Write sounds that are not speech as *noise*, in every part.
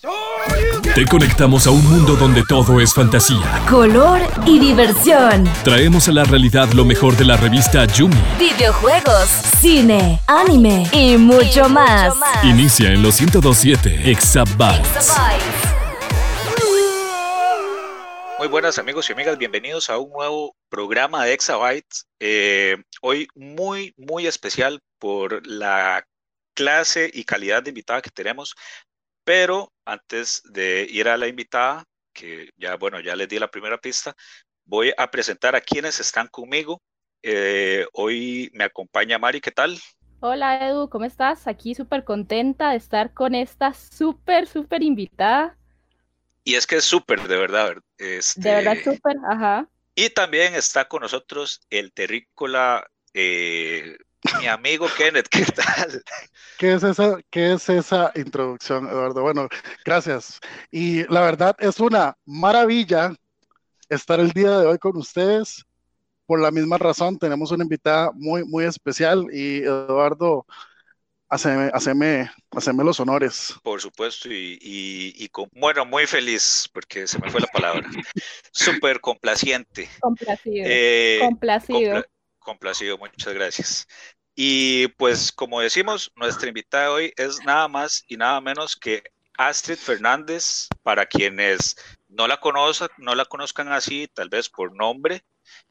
Te conectamos a un mundo donde todo es fantasía, color y diversión. Traemos a la realidad lo mejor de la revista Yumi. Videojuegos, cine, anime y mucho, más. Inicia en los 1027 Exabytes. Muy buenas amigos y amigas, bienvenidos a un nuevo programa de Exabytes. Eh, hoy muy, muy especial por la clase y calidad de invitada que tenemos. Pero antes de ir a la invitada, que ya, bueno, ya les di la primera pista, voy a presentar a quienes están conmigo. Eh, hoy me acompaña Mari, ¿qué tal? Hola Edu, ¿cómo estás? Aquí súper contenta de estar con esta súper, súper invitada. Y es que es súper, de verdad. Este... De verdad, súper, ajá. Y también está con nosotros el terrícola eh, mi amigo Kenneth, ¿qué tal? ¿Qué es, esa, ¿Qué es esa introducción, Eduardo? Bueno, gracias. Y la verdad es una maravilla estar el día de hoy con ustedes. Por la misma razón, tenemos una invitada muy, muy especial y Eduardo, haceme, haceme, haceme los honores. Por supuesto, y, y, con, bueno, muy feliz, porque se me fue la palabra. *laughs* Súper complaciente. Complacido. Eh, complacido complacido, muchas gracias. Y pues como decimos, nuestra invitada hoy es nada más y nada menos que Astrid Fernández, para quienes no la conozcan, no así, tal vez por nombre.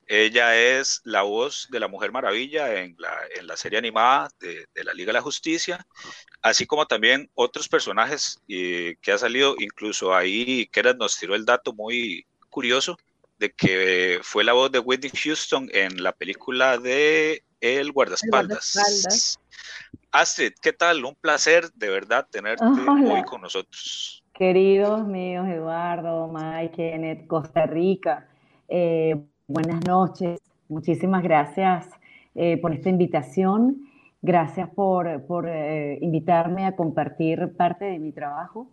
Ella es la voz de la Mujer Maravilla en la, serie animada de, la Liga de la Justicia, así como también otros personajes eh, que ha salido, incluso ahí Kenneth nos tiró el dato muy curioso de que fue la voz de Whitney Houston en la película de El guardaespaldas. Astrid, ¿qué tal? Un placer de verdad tenerte *laughs* hoy con nosotros. Queridos míos, Eduardo, Mike, Kenneth, Costa Rica, eh, buenas noches. Muchísimas gracias eh, por esta invitación. Gracias por, por eh, invitarme a compartir parte de mi trabajo.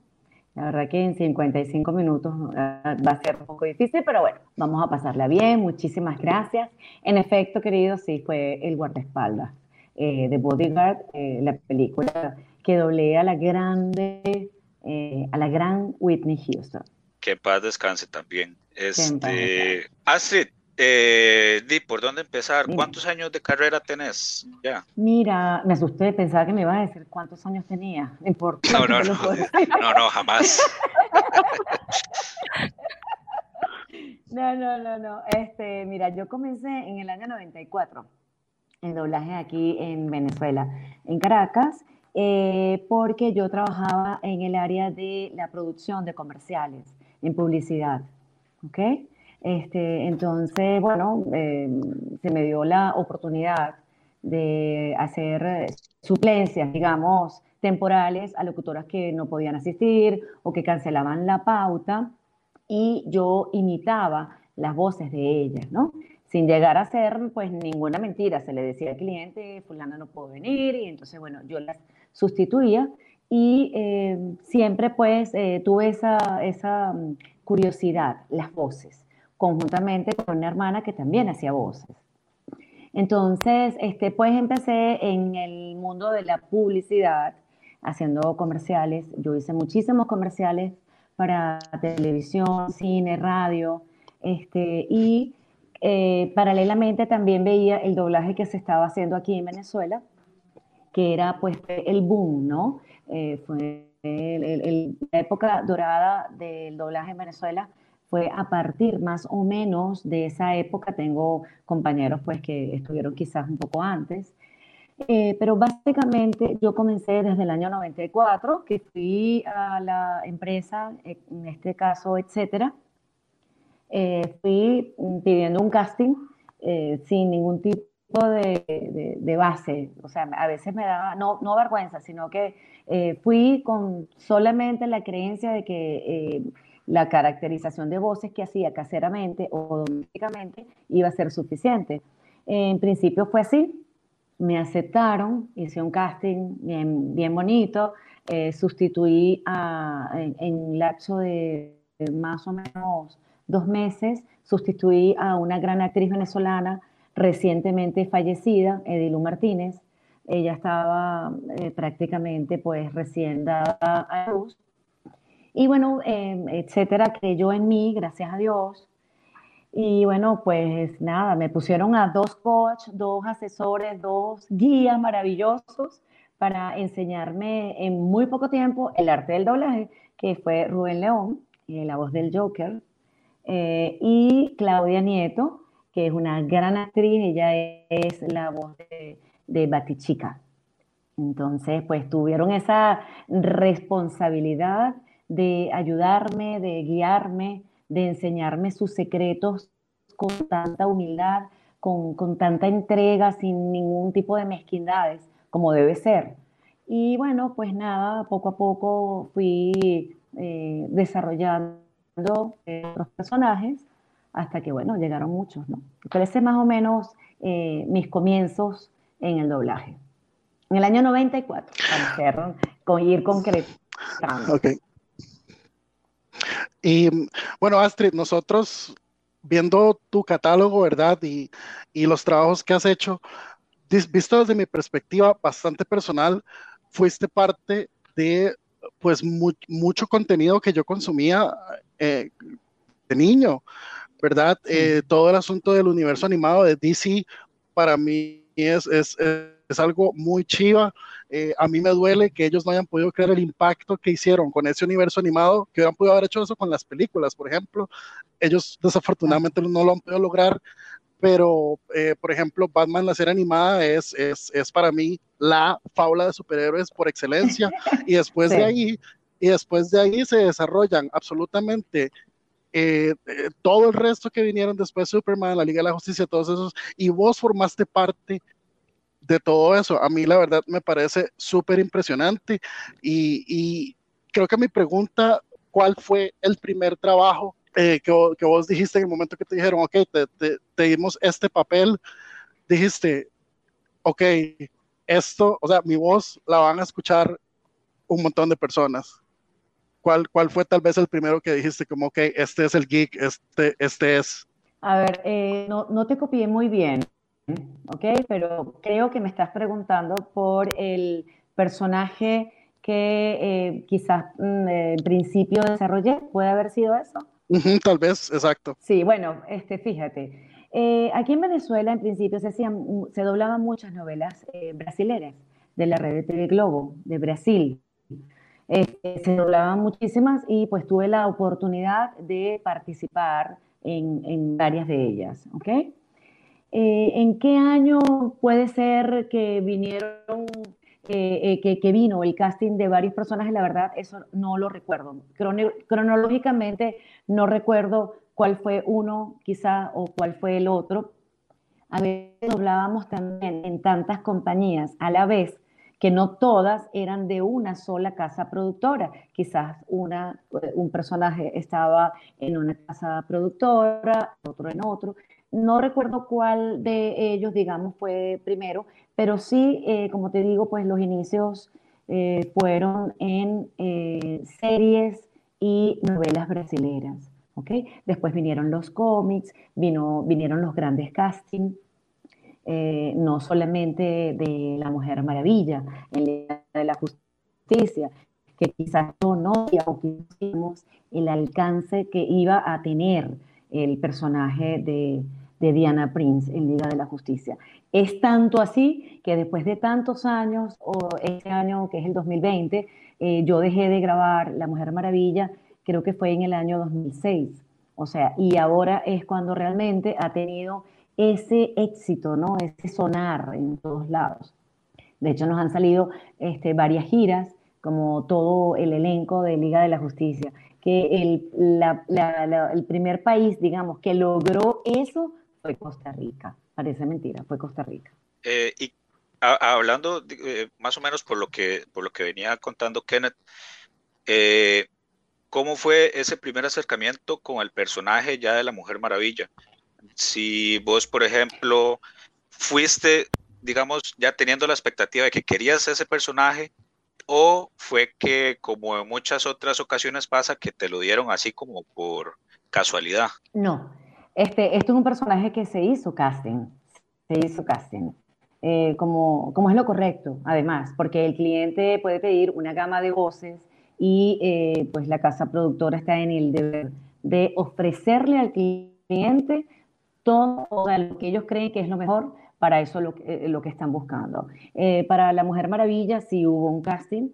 La verdad que en 55 minutos ah, va a ser un poco difícil, pero bueno, vamos a pasarla bien. Muchísimas gracias. En efecto, querido, sí, fue El guardaespaldas eh, de Bodyguard, eh, la película que doblea a la grande, eh, a la gran Whitney Houston. Que en paz descanse también. Este, Astrid, eh, Di, ¿por dónde empezar? ¿Cuántos años de carrera tenés? Ya. Mira, me asusté, pensaba que me ibas a decir cuántos años tenía. No, no, no, *laughs* no, no, jamás. *laughs* no, no, no, no. Este, mira, yo comencé en el año 94 en doblaje aquí en Venezuela, en Caracas, eh, porque yo trabajaba en el área de la producción de comerciales, en publicidad. ¿Ok? Este, entonces, bueno, eh, se me dio la oportunidad de hacer suplencias, digamos, temporales a locutoras que no podían asistir o que cancelaban la pauta y yo imitaba las voces de ellas, ¿no? Sin llegar a ser, pues, ninguna mentira. Se le decía al cliente, fulana no puedo venir, y entonces, bueno, yo las sustituía y eh, siempre, pues, eh, tuve esa, esa mm, curiosidad, las voces conjuntamente con una hermana que también hacía voces. Entonces, este, pues empecé en el mundo de la publicidad, haciendo comerciales. Yo hice muchísimos comerciales para televisión, cine, radio, este, y eh, paralelamente también veía el doblaje que se estaba haciendo aquí en Venezuela, que era pues el boom, ¿no? Eh, fue la época dorada del doblaje en Venezuela fue a partir más o menos de esa época. Tengo compañeros pues que estuvieron quizás un poco antes. Eh, pero básicamente yo comencé desde el año 94, que fui a la empresa, en este caso, etcétera. Eh, fui pidiendo un casting eh, sin ningún tipo de, de, base. O sea, a veces me daba, no, no vergüenza, sino que fui con solamente la creencia de que la caracterización de voces que hacía caseramente o domésticamente iba a ser suficiente. En principio fue así, me aceptaron, hice un casting bien, bien bonito, eh, sustituí a, en, en, lapso de, más o menos dos meses, sustituí a una gran actriz venezolana recientemente fallecida, Edilu Martínez. Ella estaba eh, prácticamente pues recién dada a luz Y bueno, em, etcétera, creyó en mí, gracias a Dios. Y bueno, pues nada, me pusieron a dos coaches, dos asesores, dos guías maravillosos para enseñarme en muy poco tiempo el arte del doblaje, que fue Rubén León, eh, la voz del Joker, eh, y Claudia Nieto, que es una gran actriz, ella es la voz de, de Batichica. Entonces, pues tuvieron esa responsabilidad de ayudarme, de guiarme, de enseñarme sus secretos con tanta humildad, con, con, tanta entrega, sin ningún tipo de mezquindades, como debe ser. Y bueno, pues nada, poco a poco fui eh, desarrollando otros personajes hasta que, bueno, llegaron muchos, ¿no? Parece más o menos eh, mis comienzos en el doblaje. En el año 94, para con ir concretando. Ok. Y bueno, Astrid, nosotros viendo tu catálogo, ¿verdad? Y, y los trabajos que has hecho, visto desde mi perspectiva bastante personal, fuiste parte de pues mucho contenido que yo consumía eh, de niño, ¿verdad? Eh, todo el asunto del universo animado de DC para mí es, es, es algo muy chiva. Eh, a mí me duele que ellos no hayan podido crear el impacto que hicieron con ese universo animado, que hubieran podido haber hecho eso con las películas, por ejemplo. Ellos desafortunadamente no lo han podido lograr, pero eh, por ejemplo, Batman, la serie animada, es, es, es, para mí la fábula de superhéroes por excelencia. *laughs* Y después de ahí, y después de ahí se desarrollan absolutamente eh, todo el resto que vinieron después, Superman, la Liga de la Justicia, todos esos, y vos formaste parte de todo eso. A mí la verdad me parece súper impresionante y, creo que mi pregunta, ¿cuál fue el primer trabajo eh, que, vos dijiste en el momento que te dijeron, ok, te, dimos este papel, dijiste, ok, esto, o sea, mi voz la van a escuchar un montón de personas. ¿Cuál, cuál fue tal vez el primero que dijiste como, ok, este es el geek, este, este es? A ver, eh, no, no te copié muy bien. ¿ok? Pero creo que me estás preguntando por el personaje que eh, quizás mm, en principio desarrollé. ¿Puede haber sido eso? tal vez, exacto. Sí, bueno, este, fíjate. Eh, aquí en Venezuela, en principio, se, hacían, se doblaban muchas novelas eh, brasileras de la red de TV Globo, de Brasil. Se doblaban muchísimas y pues tuve la oportunidad de participar en, varias de ellas, ¿ok? Eh, ¿En qué año puede ser que vinieron, eh, eh, que, vino el casting de varios personajes? La verdad, eso no lo recuerdo. cronológicamente no recuerdo cuál fue uno, quizá, o cuál fue el otro. A veces hablábamos también en tantas compañías a la vez que no todas eran de una sola casa productora. Quizás una, un personaje estaba en una casa productora, otro en otro no recuerdo cuál de ellos, digamos, fue primero, pero sí, eh, como te digo, pues los inicios eh, fueron en eh, series y novelas brasileras. ¿okay? Después vinieron los cómics, vino, vinieron los grandes castings, no solamente de La Mujer Maravilla, en de la Justicia, que quizás no, no el alcance que iba a tener el personaje de, de Diana Prince en Liga de la Justicia. Es tanto así que después de tantos años, o este año que es el 2020, eh, yo dejé de grabar La Mujer Maravilla, creo que fue en el año 2006. O sea, y ahora es cuando realmente ha tenido ese éxito, ¿no? Ese sonar en todos lados. De hecho, nos han salido este, varias giras, como todo el elenco de Liga de la Justicia, que el, el primer país, digamos, que logró eso fue Costa Rica. Parece mentira, fue Costa Rica. Eh, y hablando eh, más o menos por lo que por lo que venía contando Kenneth, eh, ¿cómo fue ese primer acercamiento con el personaje ya de la Mujer Maravilla? Si vos, por ejemplo, fuiste, digamos, ya teniendo la expectativa de que querías ese personaje, o fue que, como en muchas otras ocasiones pasa, que te lo dieron así como por casualidad. No, este, esto es un personaje que se hizo casting, se hizo casting, eh, como, como es lo correcto, además, porque el cliente puede pedir una gama de voces y eh, pues la casa productora está en el deber de ofrecerle al cliente todo lo que ellos creen que es lo mejor para eso lo, eh, lo que están buscando. Eh, para La Mujer Maravilla sí hubo un casting,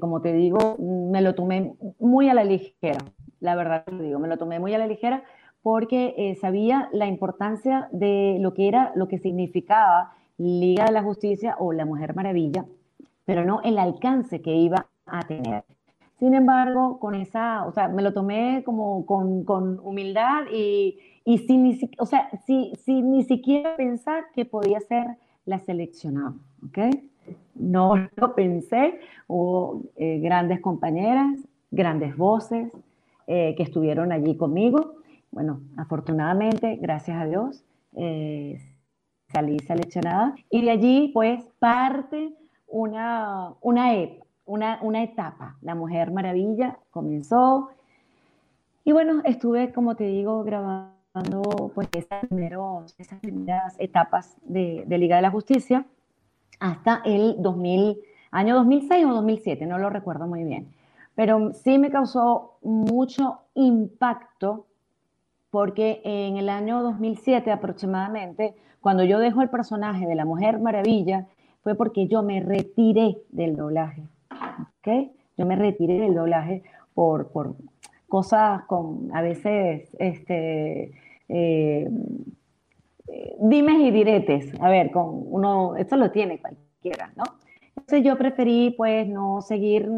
como te digo, me lo tomé muy a la ligera, la verdad te digo, me lo tomé muy a la ligera porque sabía la importancia de lo que era, lo que significaba Liga de la Justicia o La Mujer Maravilla, pero no el alcance que iba a tener. Sin embargo, con esa, o sea, me lo tomé como con, con humildad y, y sin, ni, o sea, sin, ni siquiera pensar que podía ser la seleccionada, ¿ok? No *laughs* lo pensé, hubo eh, grandes compañeras, grandes voces eh, que estuvieron allí conmigo. Bueno, afortunadamente, gracias a Dios, eh, salí seleccionada y de allí pues parte una, una, una, una etapa. La Mujer Maravilla comenzó y bueno, estuve, como te digo, grabando pues esas, primeros, esas primeras etapas de, de, Liga de la Justicia hasta el 2000, año 2006 o 2007, no lo recuerdo muy bien. Pero sí me causó mucho impacto porque en el año 2007 aproximadamente cuando yo dejo el personaje de la Mujer Maravilla, fue porque yo me retiré del doblaje. Yo me retiré del doblaje por, por cosas con, a veces, este, eh, dimes y diretes. A ver, con uno, esto lo tiene cualquiera, ¿no? Entonces yo preferí, pues, no seguir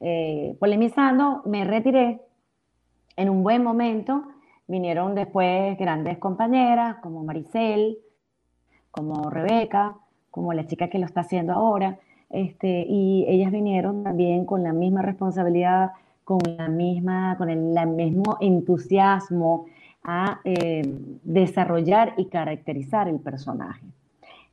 eh, polemizando, me retiré en un buen momento. Vinieron después grandes compañeras como Maricel, como Rebeca, como la chica que lo está haciendo ahora, este, y ellas vinieron también con la misma responsabilidad, con la misma, con el, mismo entusiasmo a eh, desarrollar y caracterizar el personaje.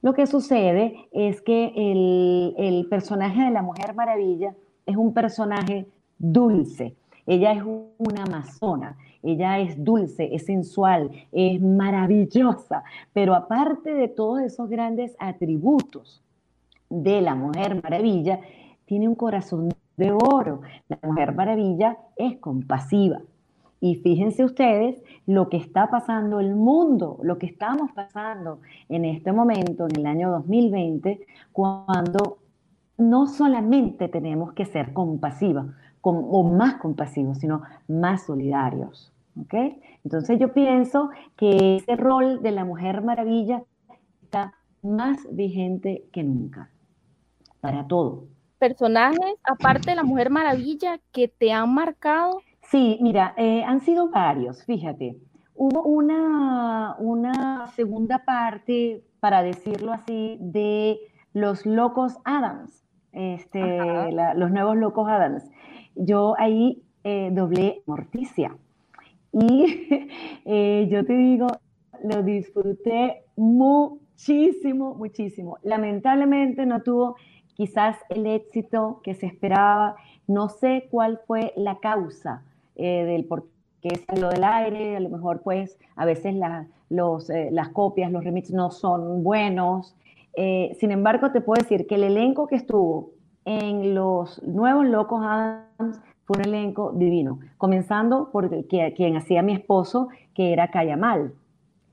Lo que sucede es que el, el personaje de la Mujer Maravilla es un personaje dulce. Ella es una amazona, ella es dulce, es sensual, es maravillosa, pero aparte de todos esos grandes atributos de la Mujer Maravilla, tiene un corazón de oro. La Mujer Maravilla es compasiva. Y fíjense ustedes lo que está pasando el mundo, lo que estamos pasando en este momento, en el año 2020, cuando no solamente tenemos que ser compasivos, o más compasivos, sino más solidarios. Entonces yo pienso que ese rol de la Mujer Maravilla está más vigente que nunca, para todo. ¿Personajes, aparte de la Mujer Maravilla, que te han marcado? Sí, mira, eh, han sido varios, fíjate. Hubo una, una segunda parte, para decirlo así, de los locos Adams, este, los nuevos locos Adams. Yo ahí eh, doblé Morticia. Y *laughs* eh, yo te digo, lo disfruté muchísimo, muchísimo. Lamentablemente no tuvo quizás el éxito que se esperaba. No sé cuál fue la causa eh, del por qué salió del aire. A lo mejor, pues, a veces los, eh, las copias, los remixes no son buenos. sin embargo, te puedo decir que el elenco que estuvo en los nuevos Locos Adams fue un elenco divino, comenzando por quien hacía mi esposo, que era Cayamal.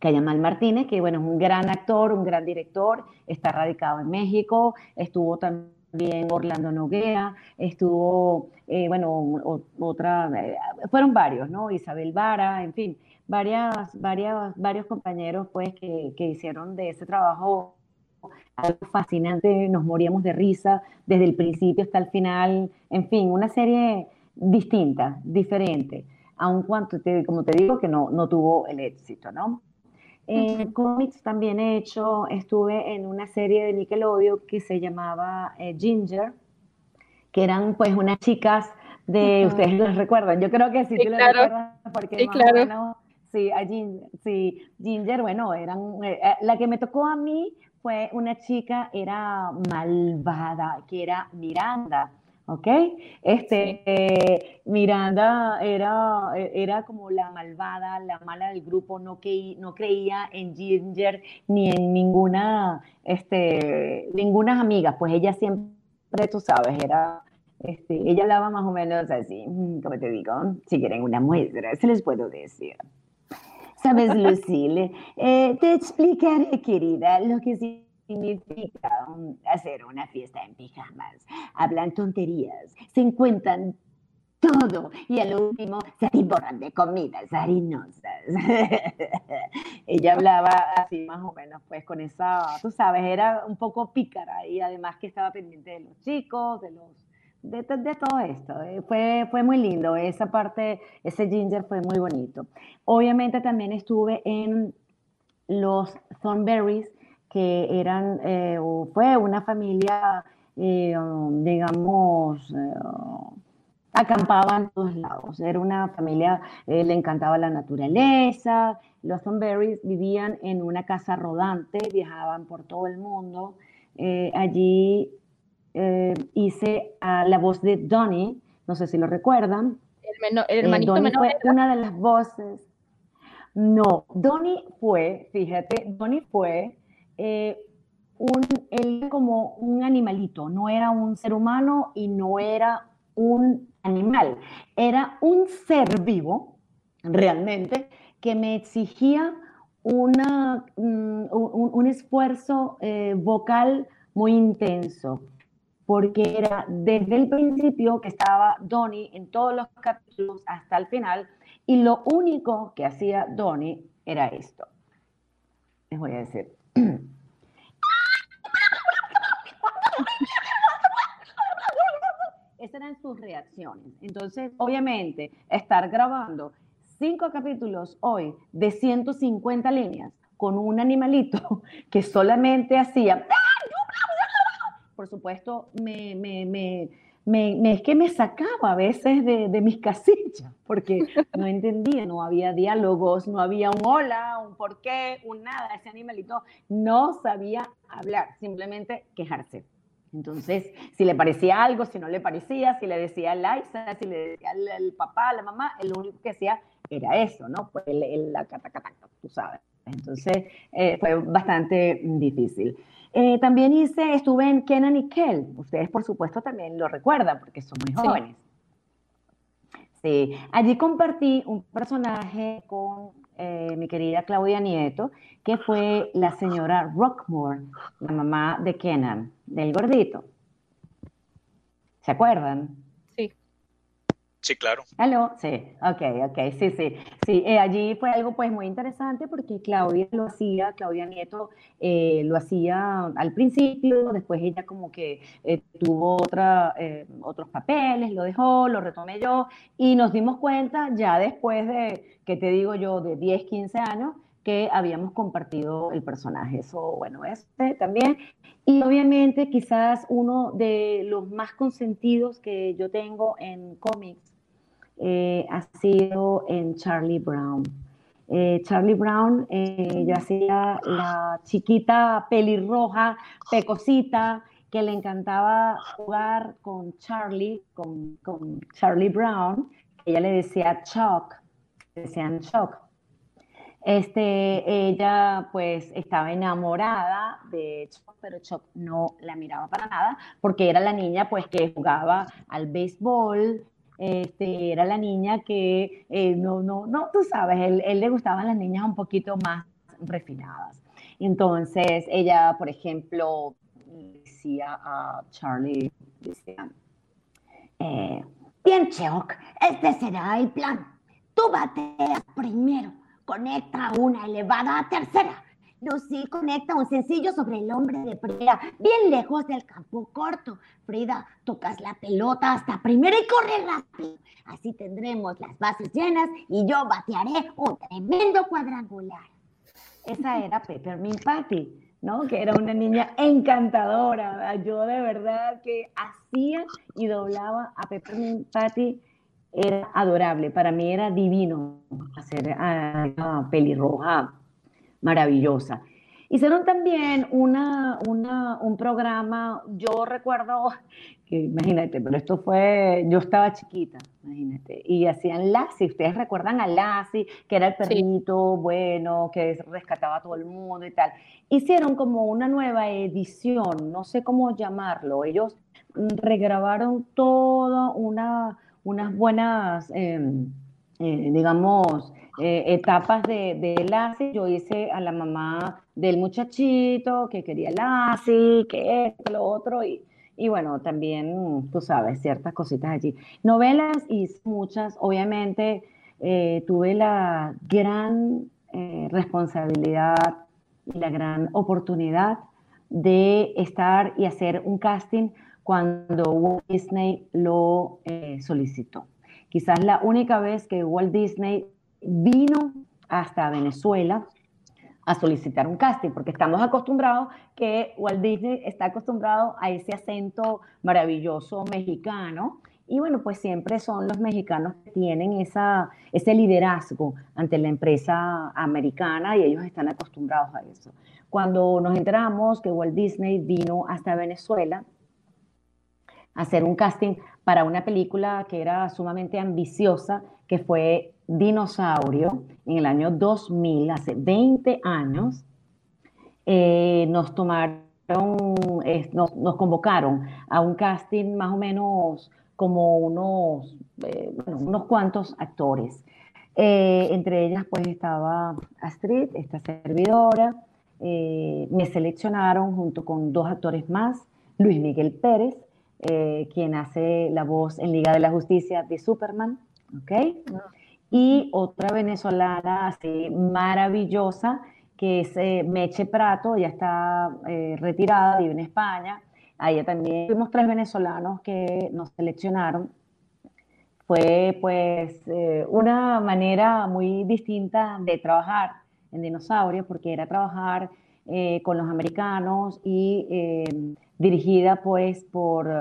Cayamal Martínez, que bueno, es un gran actor, un gran director, está radicado en México, estuvo también Orlando Noguea, estuvo, eh, bueno, otra, eh, fueron varios, ¿no? Isabel Vara, en fin, varias, varias, varios compañeros pues que, que hicieron de ese trabajo algo fascinante, nos moríamos de risa desde el principio hasta el final, en fin, una serie distinta, diferente, aun cuanto, te, como te digo, que no, no tuvo el éxito, ¿no? En cómics también he hecho, estuve en una serie de Nickelodeon que se llamaba eh, Ginger, que eran pues unas chicas de, ustedes los recuerdan, yo creo que sí, sí tú claro. recuerdas, porque sí, claro. sí, a Ginger, sí, Ginger, bueno, eran, eh, eh, la que me tocó a mí fue una chica, era malvada, que era Miranda, ¿ok? Este, Miranda era, era como la malvada, la mala del grupo, no, que, no creía en Ginger ni en ninguna, este, ninguna amiga, pues ella siempre, tú sabes, era Este, ella hablaba más o menos así, mm, como te digo, si quieren una muestra, se les puedo decir. Sabes, *laughs* Lucille, eh, te explicaré, querida, lo que significa hacer una fiesta en pijamas. Hablan tonterías, se encuentran todo y al último se atiborran de comidas harinosas. *laughs* Ella hablaba así más o menos, pues con esa, tú sabes, era un poco pícara y además que estaba pendiente de los chicos, de los de, todo esto. Eh, fue, fue muy lindo, esa parte, ese ginger fue muy bonito. Obviamente también estuve en los Thornberries, que eran, eh, fue una familia, eh, digamos, acampaban en todos lados. Era una familia, le encantaba la naturaleza. Los Thornberries vivían en una casa rodante, viajaban por todo el mundo. allí eh, hice a la voz de Donnie, no sé si lo recuerdan. El, el eh, hermanito menor. Fue una de las voces. No, Donnie fue, fíjate, Donnie fue eh, un, él como un animalito, no era un ser humano y no era un animal, era un ser vivo, realmente, que me exigía una, mm, un, un, esfuerzo vocal muy intenso porque era desde el principio que estaba Donnie en todos los capítulos hasta el final, y lo único que hacía Donnie era esto. Les voy a decir. Esas eran sus reacciones. Entonces, obviamente, estar grabando cinco capítulos hoy de 150 líneas con un animalito *laughs* que solamente hacía por supuesto, me, me, me, me, es que me sacaba a veces de, de, mis casillas, porque no *laughs* entendía, no había diálogos, no había un hola, un por qué, un nada, ese animalito no sabía hablar, simplemente quejarse. Entonces, si le parecía algo, si no le parecía, si le decía a Liza, si le decía al, papá, a la mamá, el único que hacía era eso, ¿no? Pues el, el, la tú sabes. Entonces, eh, fue bastante difícil. Eh, también hice, estuve en Kenan y Kel. Ustedes, por supuesto, también lo recuerdan porque son muy jóvenes. Sí. Allí compartí un personaje con eh, mi querida Claudia Nieto, que fue la señora Rockmore, la mamá de Kenan, del gordito. ¿Se acuerdan? Sí, claro. ¿Aló? Sí, ok, ok, sí, sí. Sí, eh, allí fue algo pues muy interesante porque Claudia lo hacía, Claudia Nieto eh, lo hacía al principio, después ella como que eh, tuvo otra, otros papeles, lo dejó, lo retomé yo y nos dimos cuenta ya después de, que te digo yo, de 10, 15 años, que habíamos compartido el personaje. Eso, bueno, este también. Y obviamente quizás uno de los más consentidos que yo tengo en cómics eh, ha sido en Charlie Brown. Eh, Charlie Brown, eh, yo hacía la chiquita pelirroja, pecosita, que le encantaba jugar con Charlie, con, con Charlie Brown, ella le decía Chuck, decían Chuck. Este, ella pues estaba enamorada de Chuck, pero Chuck no la miraba para nada porque era la niña pues que jugaba al béisbol, este, era la niña que eh, no, no, no, tú sabes, él, él, le gustaban las niñas un poquito más refinadas. Entonces, ella, por ejemplo, decía a Charlie, decía, eh, bien, Chuck, este será el plan. Tú bateas primero, conecta una elevada tercera Lucy conecta un sencillo sobre el hombre de Frida, bien lejos del campo corto. Frida, tocas la pelota hasta primero y corre rápido. Así tendremos las bases llenas y yo batearé un tremendo cuadrangular. Esa era Peppermint Patty, ¿no? Que era una niña encantadora. Yo de verdad que hacía y doblaba a Peppermint Patty era adorable. Para mí era divino hacer a, pelirroja maravillosa. Hicieron también una, un programa, yo recuerdo, que imagínate, pero esto fue, yo estaba chiquita, imagínate, y hacían Lassie, ustedes recuerdan a Lassie, que era el perrito bueno, que rescataba a todo el mundo y tal. Hicieron como una nueva edición, no sé cómo llamarlo, ellos regrabaron todo una, unas buenas, em, eh, digamos, eh, etapas de, de Lassie. Yo hice a la mamá del muchachito que quería Lassie, que esto, lo otro, y, y bueno, también, tú sabes, ciertas cositas allí. Novelas hice muchas, obviamente eh, tuve la gran responsabilidad y la gran oportunidad de estar y hacer un casting cuando Walt Disney lo eh, solicitó. Quizás la única vez que Walt Disney vino hasta Venezuela a solicitar un casting, porque estamos acostumbrados que Walt Disney está acostumbrado a ese acento maravilloso mexicano. Y bueno, pues siempre son los mexicanos que tienen esa, ese liderazgo ante la empresa americana y ellos están acostumbrados a eso. Cuando nos enteramos que Walt Disney vino hasta Venezuela, hacer un casting para una película que era sumamente ambiciosa, que fue Dinosaurio, en el año 2000, hace 20 años. Eh, nos tomaron, nos, convocaron a un casting más o menos como unos, eh, unos cuantos actores. Eh, entre ellas pues estaba Astrid, esta servidora, me seleccionaron junto con dos actores más, Luis Miguel Pérez, quien hace la voz en Liga de la Justicia de Superman, ¿ok? Y otra venezolana así maravillosa, que es eh, Meche Prato, ya está eh, retirada, vive en España. A ella también fuimos tres venezolanos que nos seleccionaron. Fue pues una manera muy distinta de trabajar en Dinosaurio, porque era trabajar con los americanos y dirigida pues por, eh,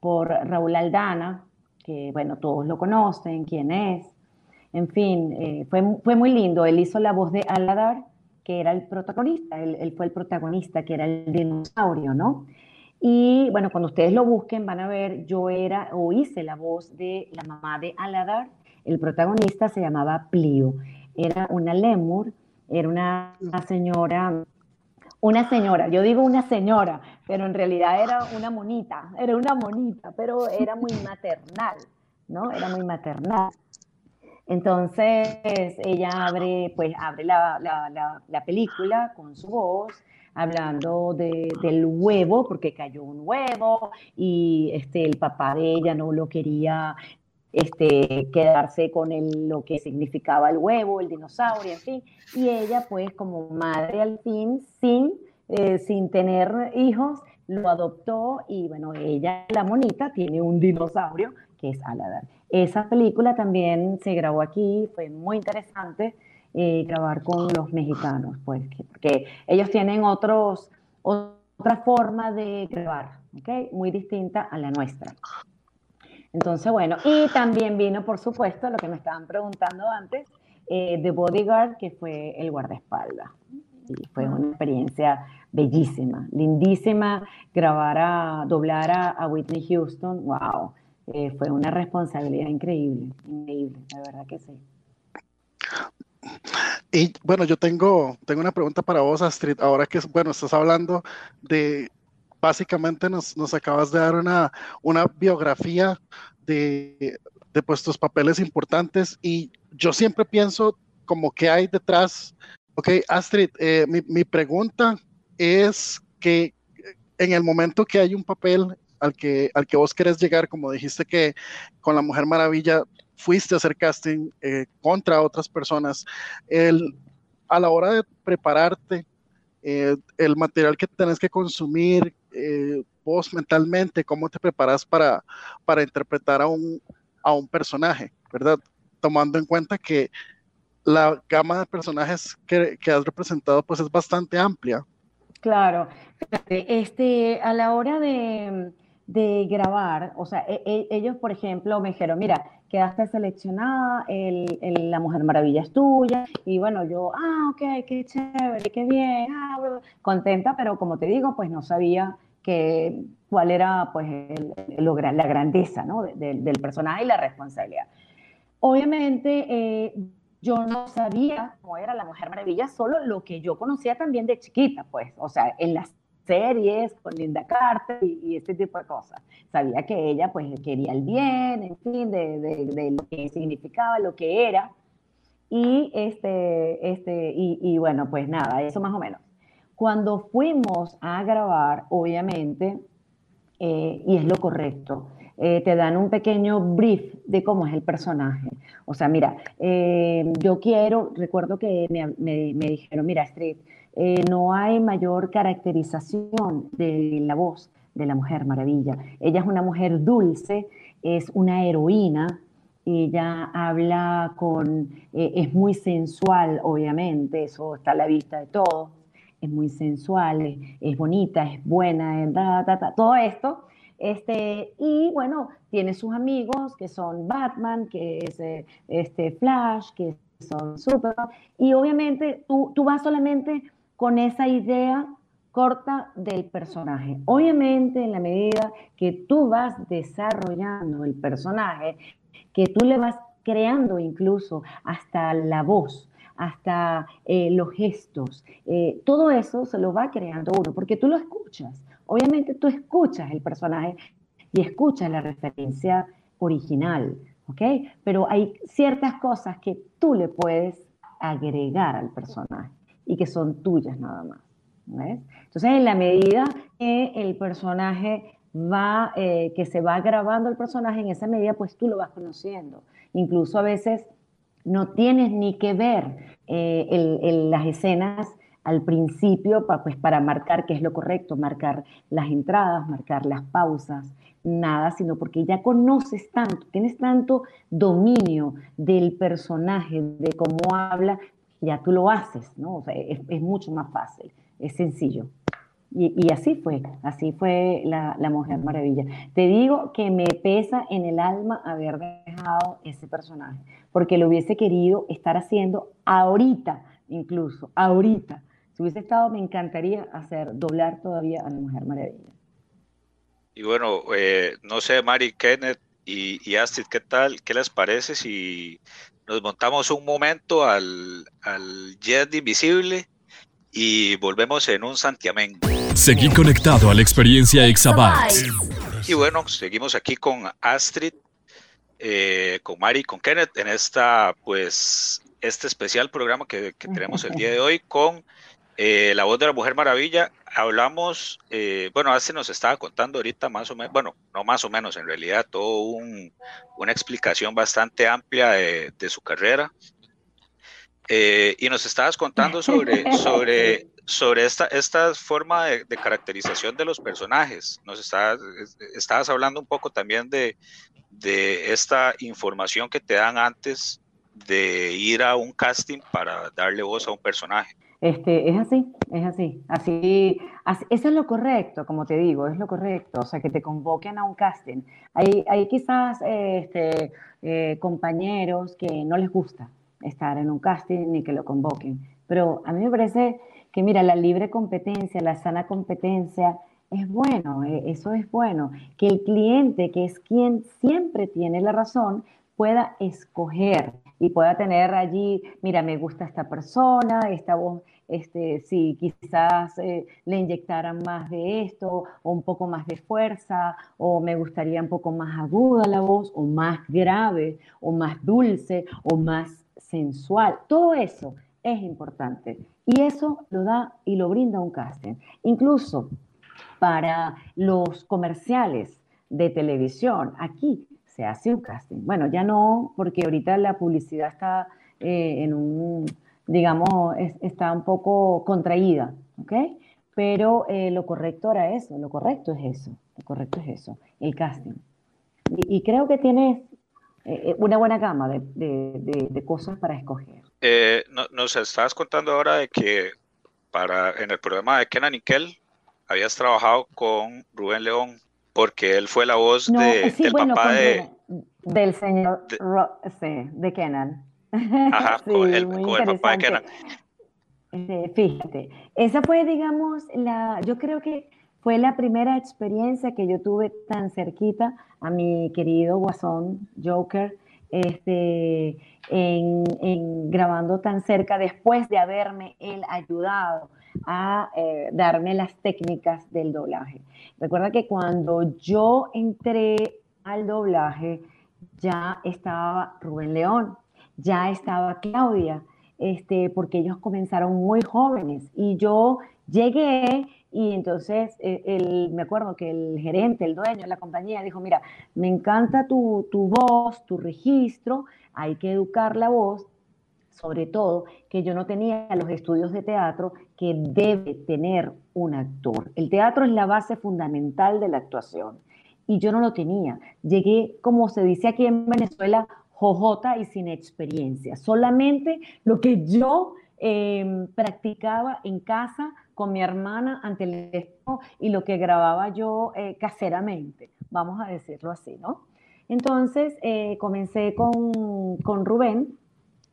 por Raúl Aldana, que bueno, todos lo conocen, quién es. En fin, eh, fue, fue muy lindo. Él hizo la voz de Aladar, que era el protagonista, él, fue el protagonista, que era el dinosaurio, ¿no? Y bueno, cuando ustedes lo busquen van a ver, yo era o hice la voz de la mamá de Aladar, el protagonista se llamaba Plio, era una lemur, era una señora una señora, yo digo una señora, pero en realidad era una monita, era una monita, pero era muy maternal, ¿no? Era muy maternal. Entonces ella abre, pues abre la, la, película con su voz, hablando de, del huevo, porque cayó un huevo y este, el papá de ella no lo quería este, quedarse con el, lo que significaba el huevo, el dinosaurio, en fin. Y ella, pues, como madre al fin, sin, eh, sin tener hijos, lo adoptó y, bueno, ella, la monita, tiene un dinosaurio que es Aladar. Esa película también se grabó aquí, fue muy interesante eh, grabar con los mexicanos, pues, porque ellos tienen otros, otra forma de grabar, ¿ok? Muy distinta a la nuestra. Entonces, bueno, y también vino, por supuesto, lo que me estaban preguntando antes, eh, The Bodyguard, que fue el guardaespaldas. Y fue una experiencia bellísima, lindísima, grabar a, doblar a, Whitney Houston, wow, eh, fue una responsabilidad increíble, increíble, la verdad que sí. Y bueno, yo tengo, tengo una pregunta para vos, Astrid. Ahora que, bueno, estás hablando de, básicamente nos, nos acabas de dar una, una biografía de, de pues, tus papeles importantes y yo siempre pienso como que hay detrás. Ok, Astrid, eh, mi, mi, pregunta es que en el momento que hay un papel al que, al que vos querés llegar, como dijiste que con la Mujer Maravilla fuiste a hacer casting eh, contra otras personas, el, a la hora de prepararte, eh, el material que tenés que consumir, eh, vos mentalmente, cómo te preparas para, para interpretar a un, a un personaje, ¿verdad? Tomando en cuenta que la gama de personajes que, que has representado pues es bastante amplia. Claro, este, a la hora de, de grabar, o sea, e, e, ellos, por ejemplo, me dijeron, mira, quedaste seleccionada, el, la Mujer Maravilla es tuya, y bueno, yo, ah, ok, qué chévere, qué bien, ah, contenta, pero como te digo, pues no sabía que, cuál era pues el, la grandeza ¿no? del personaje y la responsabilidad. Obviamente, eh, yo no sabía cómo era la Mujer Maravilla, solo lo que yo conocía también de chiquita, pues, o sea, en las series con Linda Carter y, este tipo de cosas. Sabía que ella pues quería el bien, en fin, de, de, lo que significaba, lo que era. Y, este, este, y, bueno, pues nada, eso más o menos. Cuando fuimos a grabar, obviamente, eh, y es lo correcto, eh, te dan un pequeño brief de cómo es el personaje. O sea, mira, eh, yo quiero, recuerdo que me, me, dijeron, mira, Street, no hay mayor caracterización de la voz de la Mujer Maravilla. Ella es una mujer dulce, es una heroína, ella habla con, es muy sensual, obviamente, eso está a la vista de todos es muy sensual, es, bonita, es buena, todo esto. Este, y bueno, tiene sus amigos que son Batman, que es eh, este Flash, que son Superman. Y obviamente tú, tú vas solamente con esa idea corta del personaje. Obviamente en la medida que tú vas desarrollando el personaje, que tú le vas creando incluso hasta la voz, hasta eh, los gestos, eh, todo eso se lo va creando uno, porque tú lo escuchas. Obviamente tú escuchas el personaje y escuchas la referencia original, ¿ok? Pero hay ciertas cosas que tú le puedes agregar al personaje y que son tuyas nada más. Entonces, en la medida que el personaje va, eh, que se va grabando el personaje, en esa medida, pues tú lo vas conociendo. Incluso a veces no tienes ni que ver eh, las escenas al principio pues, para marcar qué es lo correcto, marcar las entradas, marcar las pausas, nada, sino porque ya conoces tanto, tienes tanto dominio del personaje, de cómo habla, ya tú lo haces, ¿no? es mucho más fácil, es sencillo. Y, así fue, así fue la, Mujer Maravilla. Te digo que me pesa en el alma haber dejado ese personaje, porque lo hubiese querido estar haciendo ahorita, incluso, ahorita. Si hubiese estado, me encantaría hacer doblar todavía a la Mujer Maravilla. Y bueno, eh, no sé, Mari, Kenneth y, y, Astrid, ¿qué tal? ¿Qué les parece si nos montamos un momento al, al Jet Invisible y volvemos en un santiamén? Seguí conectado a la experiencia Exabytes. Y bueno, seguimos aquí con Astrid, eh, con Mari, con Kenneth en esta, pues, este especial programa que, tenemos el día de hoy con eh, la voz de la Mujer Maravilla. Hablamos, eh, bueno, Astrid nos estaba contando ahorita más o menos, bueno, no más o menos, en realidad, todo una explicación bastante amplia de, de su carrera. y nos estabas contando sobre, sobre sobre esta, esta forma de, caracterización de los personajes. Nos estabas, estabas hablando un poco también de, de, esta información que te dan antes de ir a un casting para darle voz a un personaje. Este, es así, es así, así, eso es lo correcto, como te digo, es lo correcto, o sea, que te convoquen a un casting. Hay, hay quizás este, eh, compañeros que no les gusta estar en un casting ni que lo convoquen, pero a mí me parece que mira, la libre competencia, la sana competencia, es bueno, eh, eso es bueno. Que el cliente, que es quien siempre tiene la razón, pueda escoger y pueda tener allí, mira, me gusta esta persona, esta voz, este, si quizás eh, le inyectaran más de esto, o un poco más de fuerza, o me gustaría un poco más aguda la voz, o más grave, o más dulce, o más sensual. Todo eso es importante. Y eso lo da y lo brinda un casting. Incluso para los comerciales de televisión, aquí se hace un casting. Bueno, ya no, porque ahorita la publicidad está eh, en un, digamos, está un poco contraída, ¿ok? Pero eh, lo correcto era eso, lo correcto es eso, lo correcto es eso, el casting. Y, creo que tienes eh, una buena gama de cosas para escoger. Eh, nos estabas contando ahora de que para en el programa de Kenan y Kel habías trabajado con Rubén León porque él fue la voz de, del papá de del señor de, de Kenan. Ajá, *laughs* con, el, papá de Kenan. Este, fíjate, esa fue, digamos, la, yo creo que fue la primera experiencia que yo tuve tan cerquita a mi querido Guasón Joker, este, en, grabando tan cerca después de haberme él ayudado a eh, darme las técnicas del doblaje. Recuerda que cuando yo entré al doblaje, ya estaba Rubén León, ya estaba Claudia, este, porque ellos comenzaron muy jóvenes y yo llegué y entonces eh, me acuerdo que el gerente, el dueño de la compañía dijo, mira, me encanta tu, tu voz, tu registro, hay que educar la voz, sobre todo que yo no tenía los estudios de teatro que debe tener un actor. El teatro es la base fundamental de la actuación y yo no lo tenía. Llegué, como se dice aquí en Venezuela, jojota y sin experiencia. Solamente lo que yo em, practicaba en casa con mi hermana ante el espejo y lo que grababa yo eh, caseramente, vamos a decirlo así, ¿no? Entonces eh, comencé con, con Rubén,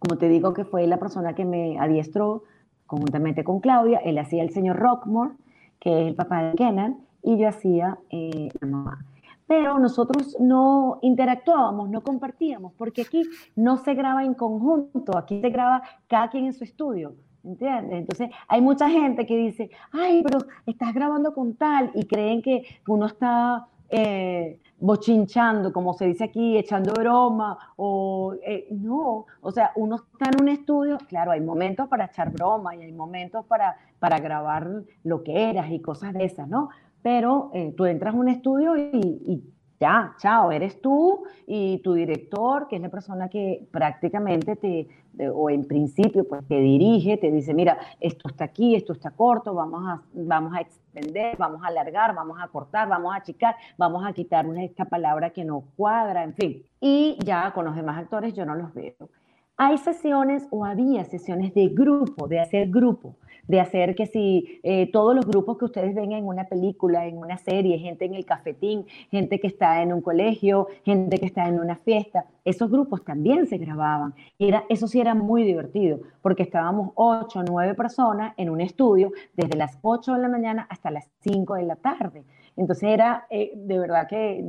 como te digo que fue la persona que me adiestró conjuntamente con Claudia, él hacía el señor Rockmore, que es el papá de Kenan, y yo hacía eh, la mamá pero nosotros no interactuábamos, no compartíamos, porque aquí no se graba en conjunto, aquí se graba cada quien en su estudio. ¿Entiendes? Entonces, hay mucha gente que dice, ay, pero estás grabando con tal, y creen que uno está eh, bochinchando, como se dice aquí, echando broma, o eh, no, o sea, uno está en un estudio, claro, hay momentos para echar broma y hay momentos para, para grabar lo que eras y cosas de esas, ¿no? pero eh, tú entras a un estudio y, ya, chao, eres tú y tu director, que es la persona que prácticamente te, o en principio, pues te dirige, te dice, mira, esto está aquí, esto está corto, vamos a, vamos a extender, vamos a alargar, vamos a cortar, vamos a achicar, vamos a quitar esta palabra que no cuadra, en fin. Y ya con los demás actores yo no los veo. Hay sesiones o había sesiones de grupo, de hacer grupo de hacer que si eh, todos los grupos que ustedes ven en una película, en una serie, gente en el cafetín, gente que está en un colegio, gente que está en una fiesta, esos grupos también se grababan. Y era, eso sí era muy divertido, porque estábamos ocho o nueve personas en un estudio desde las 8 de la mañana hasta las 5 de la tarde. Entonces era eh, de verdad que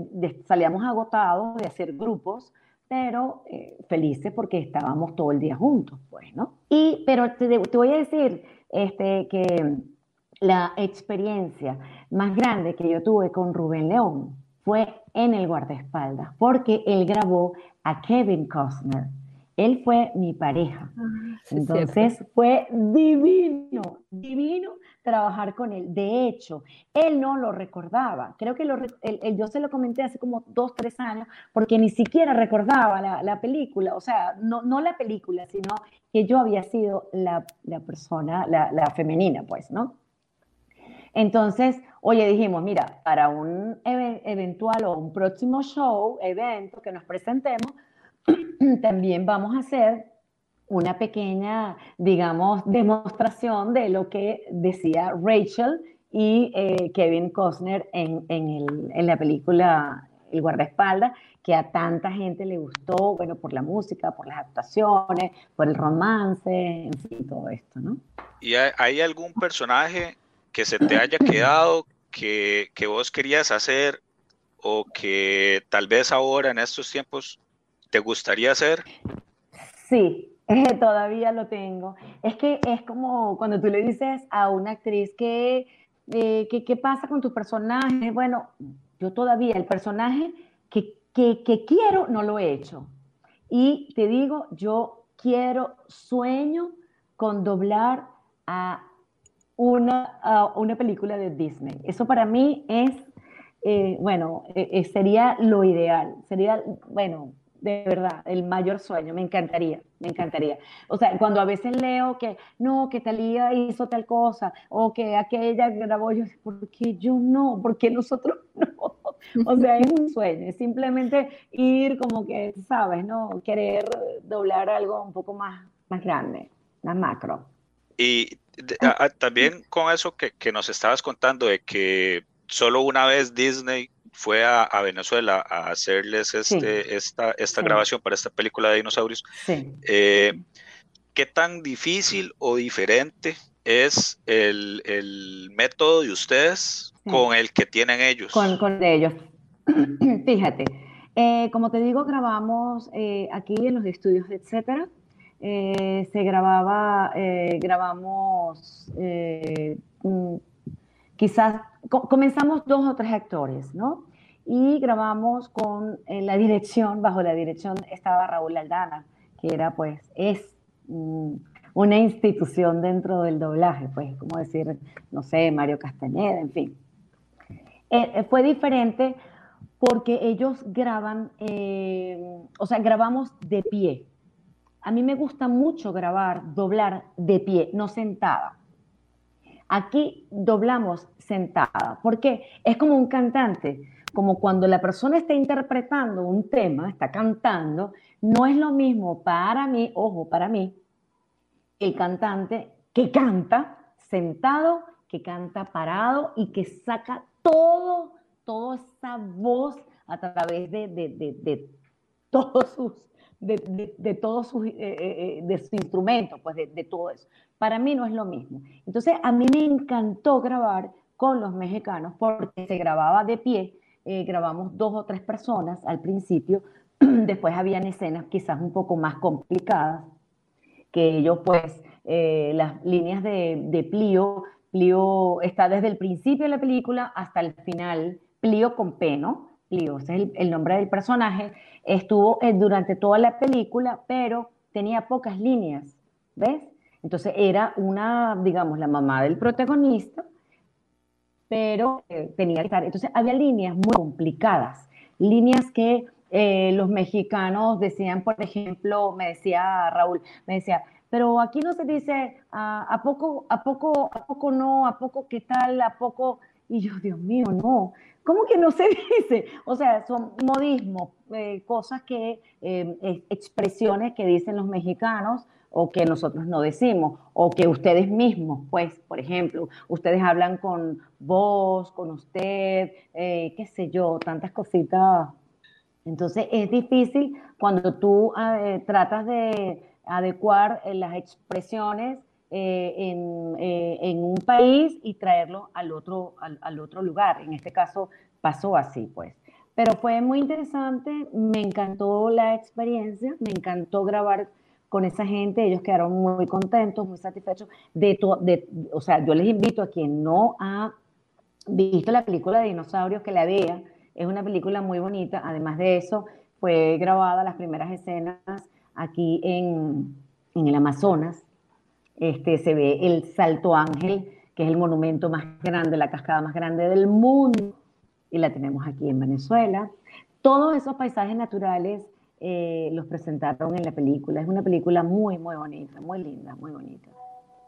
salíamos agotados de hacer grupos, pero eh, felices porque estábamos todo el día juntos, pues, ¿no? Y, pero te, te voy a decir, este, que la experiencia más grande que yo tuve con Rubén León fue en el guardaespaldas, porque él grabó a Kevin Costner. Él fue mi pareja. Ah, Entonces fue divino, divino trabajar con él. De hecho, él no lo recordaba. Creo que lo, yo se lo comenté hace como dos, tres años, porque ni siquiera recordaba la, película. O sea, no, no, la película, sino que yo había sido la, la persona, la, la, femenina, pues, ¿no? Entonces, oye, dijimos, mira, para un eventual o un próximo show, evento que nos presentemos, *clears throat* también vamos a hacer una pequeña, digamos, demostración de lo que decía Rachel y eh, Kevin Costner en, en, la película El guardaespaldas, que a tanta gente le gustó, bueno, por la música, por las actuaciones, por el romance, en fin, todo esto, ¿no? ¿Y hay, algún personaje que se te haya quedado que, que vos querías hacer o que tal vez ahora en estos tiempos te gustaría hacer? Sí, *laughs* todavía lo tengo. Es que es como cuando tú le dices a una actriz que, eh, ¿qué pasa con tu personaje? Bueno, yo todavía el personaje que, que, quiero no lo he hecho. Y te digo, yo quiero, sueño con doblar a una, una película de Disney. Eso para mí es, eh, bueno, eh, sería lo ideal. Sería, bueno, de verdad, el mayor sueño, me encantaría, me encantaría. O sea, cuando a veces leo que no, que Talía hizo tal cosa, o que aquella grabó, yo, ¿por qué yo no? ¿Por qué nosotros *laughs* no? O sea, es un sueño, es simplemente ir como que, sabes, ¿no? Querer doblar algo un poco más, más grande, más macro. Y también con eso que, que nos estabas contando de que solo una vez Disney fue a, Venezuela a hacerles este, esta, esta grabación para esta película de dinosaurios. Eh, ¿Qué tan difícil o diferente es el, método de ustedes con el que tienen ellos? Con, con ellos. *clears throat* Fíjate, eh, como te digo, grabamos eh, aquí en los estudios, etcétera. se grababa, grabamos, quizás comenzamos dos o tres actores, ¿no? Y grabamos con la dirección, bajo la dirección estaba Raúl Aldana, que era pues, es mm, una institución dentro del doblaje, pues, como decir, no sé, Mario Castañeda, en fin. fue diferente porque ellos graban, eh, o sea, grabamos de pie. A mí me gusta mucho grabar, doblar de pie, no sentada. Aquí doblamos sentada, porque es como un cantante, como cuando la persona está interpretando un tema, está cantando, no es lo mismo para mí, ojo, para mí, el cantante que canta sentado, que canta parado y que saca todo toda esa voz a través de, de, todos sus de, todos sus, eh, eh, eh, de su instrumento, pues de, todo eso. Para mí no es lo mismo. Entonces, a mí me encantó grabar con los mexicanos porque se grababa de pie, grabamos dos o tres personas al principio, *clears throat* después habían escenas quizás un poco más complicadas, que ellos pues, las líneas de, de Plío, Plío está desde el principio de la película hasta el final, Plío con P. Ese es el, nombre del personaje, estuvo eh, durante toda la película, pero tenía pocas líneas, ¿ves? Entonces era una, digamos, la mamá del protagonista, pero eh, tenía que estar. Entonces había líneas muy complicadas, líneas que eh, los mexicanos decían, por ejemplo, me decía Raúl, me decía, pero aquí no se dice ah, a poco, a poco, a poco no, a poco qué tal, a poco. Y yo, Dios mío, no. ¿Cómo que no se *laughs* dice? O sea, son modismos, eh, cosas que, eh, expresiones que dicen los mexicanos o que nosotros no decimos, o que ustedes mismos, pues, por ejemplo, ustedes hablan con vos, con usted, eh, qué sé yo, tantas cositas. Entonces es difícil cuando tú tratas de adecuar las expresiones eh, eh, en, un país y traerlo al otro, al, otro lugar. En este caso pasó así, pues. Pero fue muy interesante, me encantó la experiencia, me encantó grabar con esa gente, ellos quedaron muy contentos, muy satisfechos. De, de o sea, yo les invito a quien no ha visto la película de dinosaurios que la vea, es una película muy bonita, además de eso, fue grabada las primeras escenas aquí en, en el Amazonas, este, se ve el Salto Ángel, que es el monumento más grande, la cascada más grande del mundo, y la tenemos aquí en Venezuela. Todos esos paisajes naturales eh, los presentaron en la película. Es una película muy, muy bonita, muy linda, muy bonita.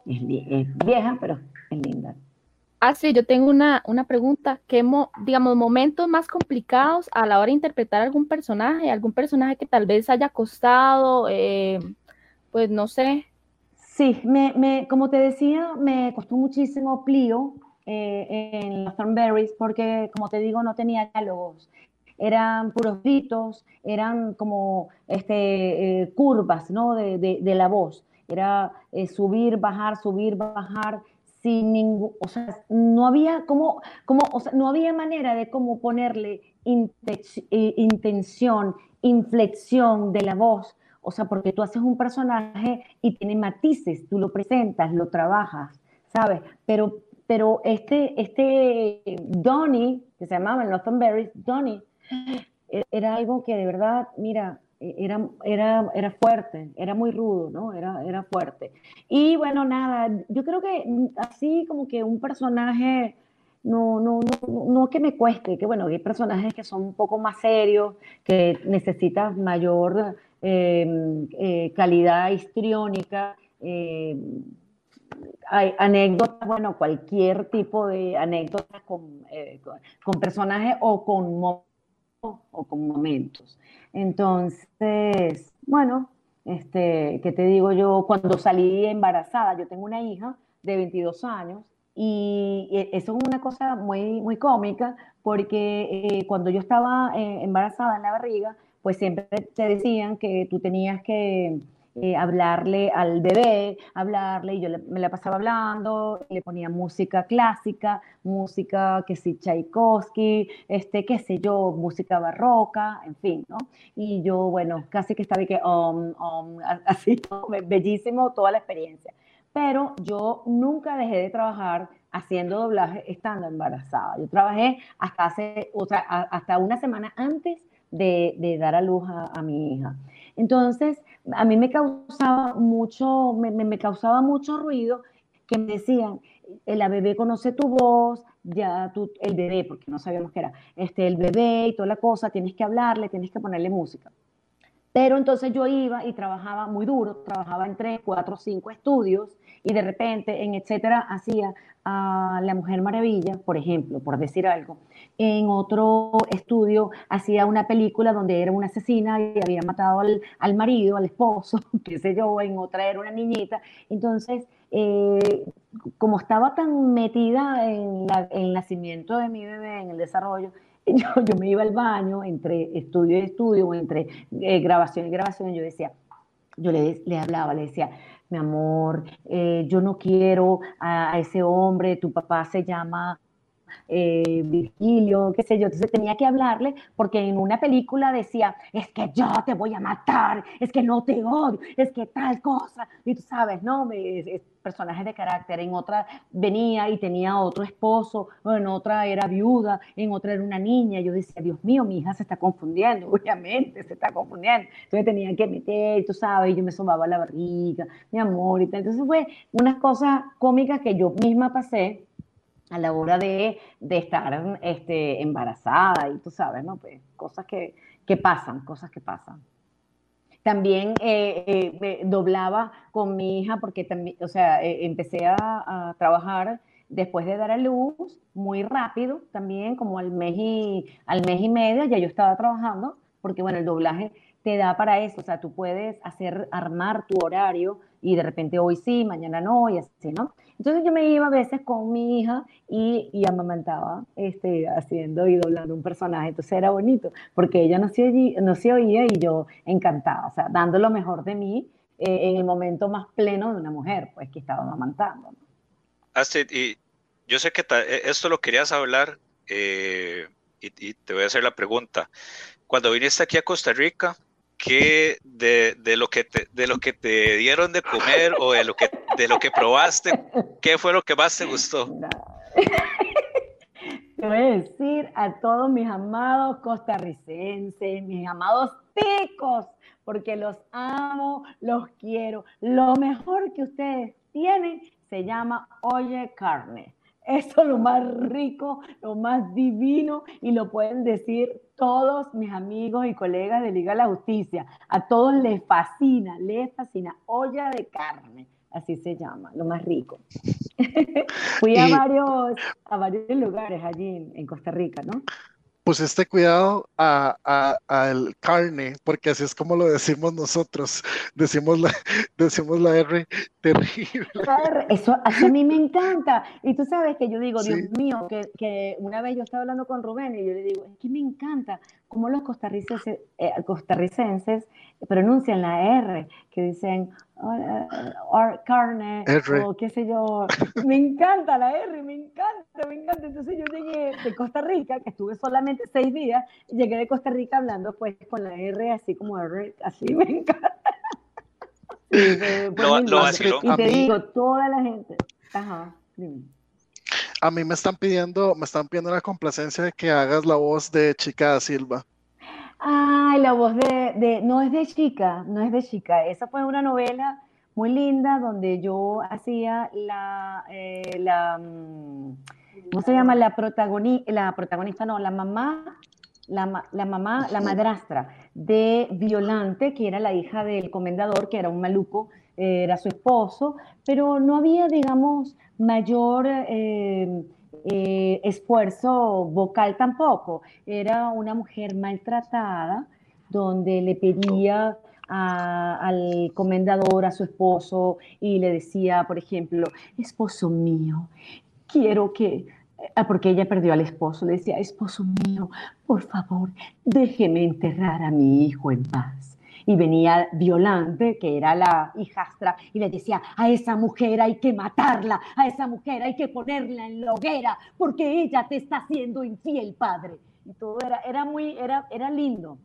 Es, vieja, pero es linda. Ah, sí, yo tengo una, una pregunta. ¿Qué, digamos, momentos más complicados a la hora de interpretar algún personaje? ¿Algún personaje que tal vez haya costado, eh, pues no sé, Sí, me, como te decía, me costó muchísimo Plío eh, en los Thornberries porque, como te digo, no tenía diálogos. Eran puros gritos, eran como este, eh, curvas ¿no? de, la voz. Era eh, subir, bajar, subir, bajar, sin ningún, o sea, no había como, como o sea, no había manera de cómo ponerle intención, inflexión de la voz o sea, porque tú haces un personaje y tiene matices, tú lo presentas, lo trabajas, ¿sabes? Pero, pero este, este Donnie, que se llamaba en Berries, Donnie, e, era algo que de verdad, mira, e, era, era, era fuerte, era muy rudo, ¿no? Era, era fuerte. Y bueno, nada, yo creo que así como que un personaje, no, no, no, no que me cueste, que bueno, hay personajes que son un poco más serios, que necesitas mayor calidad histriónica, em, hay anécdotas, bueno, cualquier tipo de anécdotas con, eh, con, personajes o con, o con momentos. Entonces, bueno, este, ¿qué te digo yo? Cuando salí embarazada, yo tengo una hija de 22 años y eso es una cosa muy, muy cómica porque eh, cuando yo estaba embarazada en la barriga, pues siempre te decían que tú tenías que eh, hablarle al bebé, hablarle, y yo me la pasaba hablando, le ponía música clásica, música que sí, Tchaikovsky, este, qué sé yo, música barroca, en fin, ¿no? Y yo, bueno, casi que estaba que, *laughs* así, bellísimo toda la experiencia. Pero yo nunca dejé de trabajar haciendo doblaje estando embarazada. Yo trabajé hasta, hace, otra, hasta una semana antes de, dar a luz a, mi hija. Entonces, a mí me causaba mucho, me, causaba mucho ruido que me decían, eh, la bebé conoce tu voz, ya tú, el bebé, porque no sabíamos qué era, este, el bebé y toda la cosa, tienes que hablarle, tienes que ponerle música. Pero entonces yo iba y trabajaba muy duro, trabajaba en tres, cuatro, cinco estudios y de repente en etcétera hacía a La Mujer Maravilla, por ejemplo, por decir algo. En otro estudio hacía una película donde era una asesina y había matado al, marido, al esposo, *laughs* qué sé yo, en otra era una niñita. Entonces, eh, como estaba tan metida en, el nacimiento de mi bebé, en el desarrollo, *laughs* yo, yo, me iba al baño entre estudio y estudio, entre eh, grabación y grabación, yo decía, yo le, le hablaba, le decía, mi amor, eh, yo no quiero a, ese hombre, tu papá se llama eh, Virgilio, qué sé yo. Entonces tenía que hablarle porque en una película decía, es que yo te voy a matar, es que no te odio, es que tal cosa. Y tú sabes, ¿no? Es, personajes de carácter. En otra venía y tenía otro esposo, en otra era viuda, en otra era una niña. Yo decía, Dios mío, mi hija se está confundiendo, *laughs* obviamente se está confundiendo. Entonces tenía que meter, tú sabes, yo me sobaba la barriga, mi amor y tal. Entonces fue unas cosas cómicas que yo misma pasé a la hora de, estar este, embarazada y tú sabes, ¿no? Pues cosas que, pasan, cosas que pasan. También eh, eh, doblaba con mi hija porque también, o sea, eh, empecé a, trabajar después de dar a luz muy rápido, también como al mes y, al mes y medio ya yo estaba trabajando, porque bueno, el doblaje te da para eso, o sea, tú puedes hacer, armar tu horario y de repente hoy sí, mañana no, y así, ¿no? Entonces yo me iba a veces con mi hija y, y amamantaba, este, haciendo y doblando un personaje, entonces era bonito, porque ella no se, no se oía y yo encantada, o sea, dando lo mejor de mí eh, en el momento más pleno de una mujer, pues, que estaba amamantando. Astrid, y yo sé que e, esto lo querías hablar eh, y, y te voy a hacer la pregunta. Cuando viniste aquí a Costa Rica, ¿qué de, de, lo que te, de lo que te dieron de comer o de lo que de lo que probaste, qué fue lo que más te gustó? *laughs* Te voy a decir a todos mis amados costarricenses, mis amados ticos, porque los amo, los quiero. Lo mejor que ustedes tienen se llama Oye Carne. Esto es lo más rico, lo más divino y lo pueden decir todos mis amigos y colegas de Liga de la Justicia. A todos les fascina, les fascina. Olla de carne, así se llama, lo más rico. *laughs* Fui a, varios, a varios lugares allí en Costa Rica, ¿no? Pues este cuidado a, al carne, porque así es como lo decimos nosotros. Decimos la, *laughs* decimos la R terrible. Eso, a mí me encanta. Y tú sabes que yo digo, Dios mío, que, que, una vez yo estaba hablando con Rubén y yo le digo, es que me encanta cómo los costarricenses, eh, costarricenses pronuncian la R, que dicen carne o qué sé yo. Me encanta la R, me encanta, me encanta. Entonces yo llegué de Costa Rica, que estuve solamente seis días, llegué de Costa Rica hablando pues con la R así como R, así me encanta. *laughs* y te digo, toda la gente. Ajá, A mí me están pidiendo, me están pidiendo la complacencia de que hagas la voz de Chica Silva. Ay, la voz de, no es de chica, no es de chica. Esa fue una novela muy linda donde yo hacía la, eh, la mm, ¿cómo se llama? La, protagonista, la protagonista, no, la mamá, la, la, mamá, la madrastra de Violante, que era la hija del comendador, que era un maluco, eh, era su esposo, pero no había, digamos, mayor... Eh, eh, esfuerzo vocal tampoco. Era una mujer maltratada donde le pedía al comendador, a su esposo, y le decía, por ejemplo, esposo mío, quiero que, ah, porque ella perdió al esposo, le decía, esposo mío, por favor, déjeme enterrar a mi hijo en paz. Y venía Violante, que era la hijastra, y le decía, a esa mujer hay que matarla, a esa mujer hay que ponerla en la hoguera, porque ella te está haciendo infiel, padre. Y todo era, era muy, era, era lindo.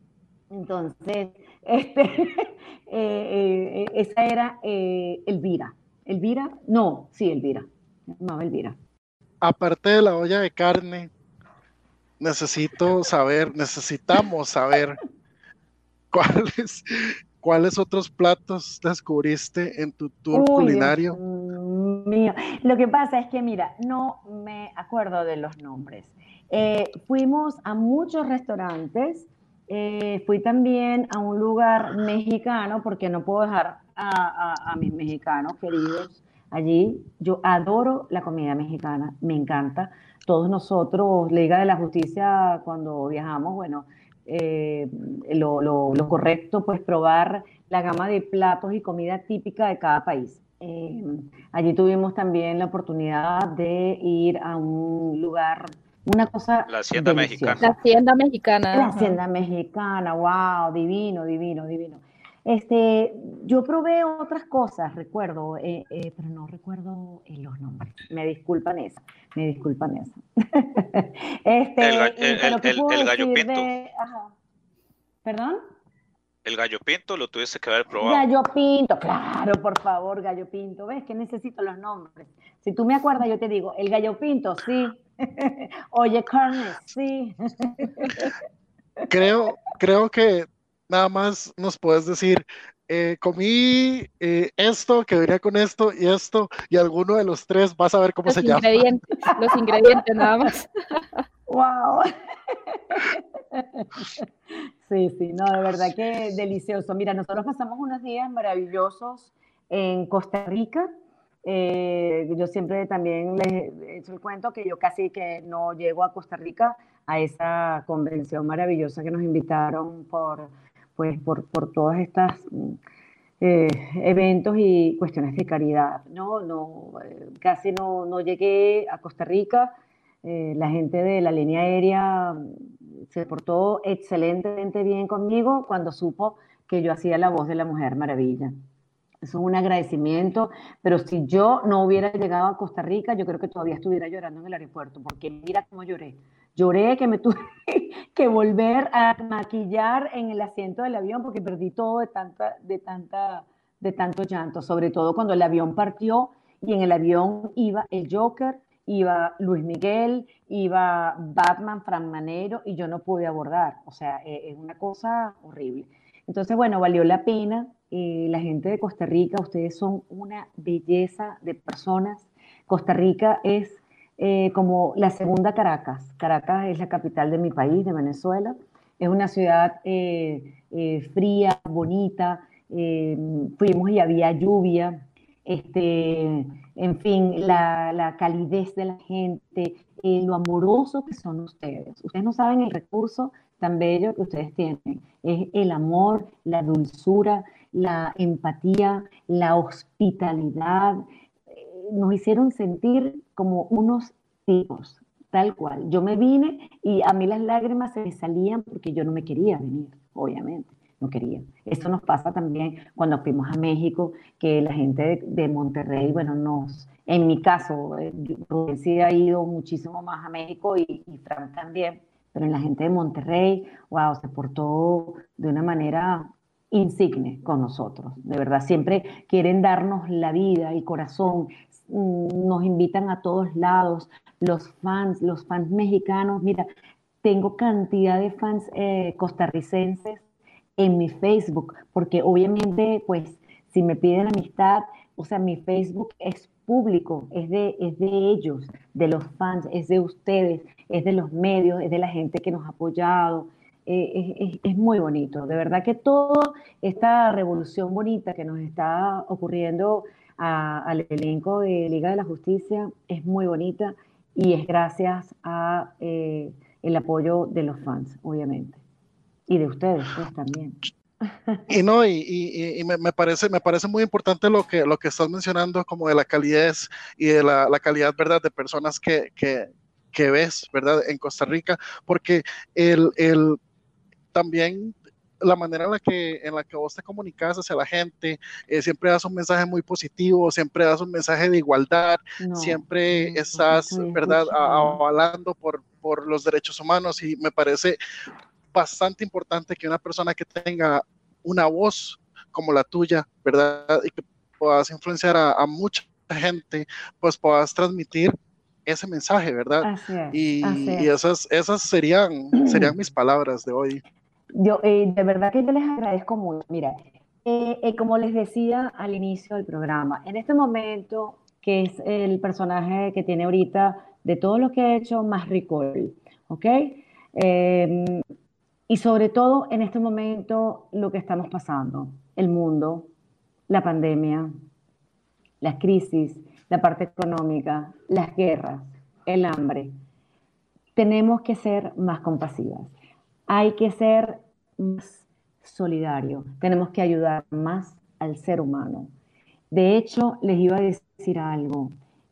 Entonces, *laughs* este, eh, eh, esa era eh, Elvira. Elvira, no, sí, Elvira. No, Elvira. Aparte de la olla de carne, necesito saber, necesitamos saber cuáles, cuáles otros platos descubriste en tu tour culinario. mío. Lo que pasa es que, mira, no me acuerdo de los nombres. fuimos a muchos restaurantes eh, fui también a un lugar mexicano, porque no puedo dejar a, mis mexicanos queridos allí. Yo adoro la comida mexicana, me encanta. Todos nosotros, Liga de la Justicia, cuando viajamos, bueno, eh, lo, correcto, pues probar la gama de platos y comida típica de cada país. Eh, allí tuvimos también la oportunidad de ir a un lugar una cosa. La hacienda mexicana. La hacienda mexicana. La hacienda mexicana, wow, divino, divino, divino. Este, yo probé otras cosas, recuerdo, eh, eh, pero no recuerdo eh, los nombres. Me disculpan eso, me disculpan eso. *laughs* este, el, gallo pinto. ¿Perdón? El gallo pinto lo tuviste que haber probado. Gallo pinto, claro, por favor, gallo pinto. ¿Ves que necesito los nombres? Si tú me acuerdas, yo te digo, el gallo pinto, sí. *laughs* Oye, carne, sí. *laughs* creo, creo que nada más nos puedes decir, eh, comí eh, esto, que venía con esto y esto, y alguno de los tres vas a ver cómo se llama. Los *laughs* ingredientes, nada más. ¡Wow! *laughs* Sí, sí, no, de verdad que delicioso. Mira, nosotros pasamos unos días maravillosos en Costa Rica. Eh, yo siempre también les he hecho el cuento que yo casi que no llego a Costa Rica a esa convención maravillosa que nos invitaron por, pues, por, por todas estas eh, eventos y cuestiones de caridad. No, no, eh, casi no, no llegué a Costa Rica. la gente de la línea aérea se portó excelentemente bien conmigo cuando supo que yo hacía la voz de la Mujer Maravilla. Eso es un agradecimiento, pero si yo no hubiera llegado a Costa Rica, yo creo que todavía estuviera llorando en el aeropuerto, porque mira cómo lloré. Lloré que me tuve *laughs* que volver a maquillar en el asiento del avión porque perdí todo de, tanta, de, tanta, de tanto llanto, sobre todo cuando el avión partió y en el avión iba el Joker, iba Luis Miguel, iba Batman, Fran Manero y yo no pude abordar. O sea, e, es una cosa horrible. Entonces, bueno, valió la pena. Eh, la gente de Costa Rica, ustedes son una belleza de personas. Costa Rica es eh, como la segunda Caracas. Caracas es la capital de mi país, de Venezuela. Es una ciudad eh, fría, bonita. fuimos y había lluvia. Este, en fin, la, calidez de la gente, eh, lo amoroso que son ustedes. Ustedes no saben el recurso tan bello que ustedes tienen. Es el amor, la dulzura, la empatía, la hospitalidad. Eh, nos hicieron sentir como unos tipos, tal cual. Yo me vine y a mí las lágrimas se me salían porque yo no me quería venir, obviamente no quería. Eso nos pasa también cuando fuimos a México, que la gente de, Monterrey, bueno, nos, en mi caso, eh, Rubén sí ha ido muchísimo más a México y, y Frank también, pero en la gente de Monterrey, wow, se portó de una manera insigne con nosotros, de verdad, siempre quieren darnos la vida y corazón, nos invitan a todos lados, los fans, los fans mexicanos, mira, tengo cantidad de fans eh, costarricenses en mi Facebook, porque obviamente, pues, si me piden amistad, o sea, mi Facebook es público, es de, es de ellos, de los fans, es de ustedes, es de los medios, es de la gente que nos ha apoyado. Eh, es, muy bonito, de verdad que toda esta revolución bonita que nos está ocurriendo al elenco de Liga de la Justicia es muy bonita y es gracias a eh, el apoyo de los fans, obviamente. Y de ustedes, pues también. Y no, y, me, parece, me parece muy importante lo que, lo que estás mencionando, como de la calidez y de la, calidad, ¿verdad?, de personas que, ves, ¿verdad?, en Costa Rica, porque el, el, también la manera en la que, en la que vos te comunicas hacia la gente, eh, siempre das un mensaje muy positivo, siempre das un mensaje de igualdad, siempre estás, ¿verdad?, avalando por, por los derechos humanos y me parece bastante importante que una persona que tenga una voz como la tuya, ¿verdad? Y que puedas influenciar a, mucha gente, pues puedas transmitir ese mensaje, ¿verdad? y, esas, esas serían, serían *clears throat* mis palabras de hoy. Yo, eh, de verdad que yo les agradezco mucho. Mira, eh, eh, como les decía al inicio del programa, en este momento, que es el personaje que tiene ahorita de todo lo que ha hecho más recall, ¿ok? Em, y sobre todo en este momento lo que estamos pasando, el mundo, la pandemia, las crisis, la parte económica, las guerras, el hambre. Tenemos que ser más compasivas. Hay que ser más solidarios. Tenemos que ayudar más al ser humano. De hecho, les iba a decir algo.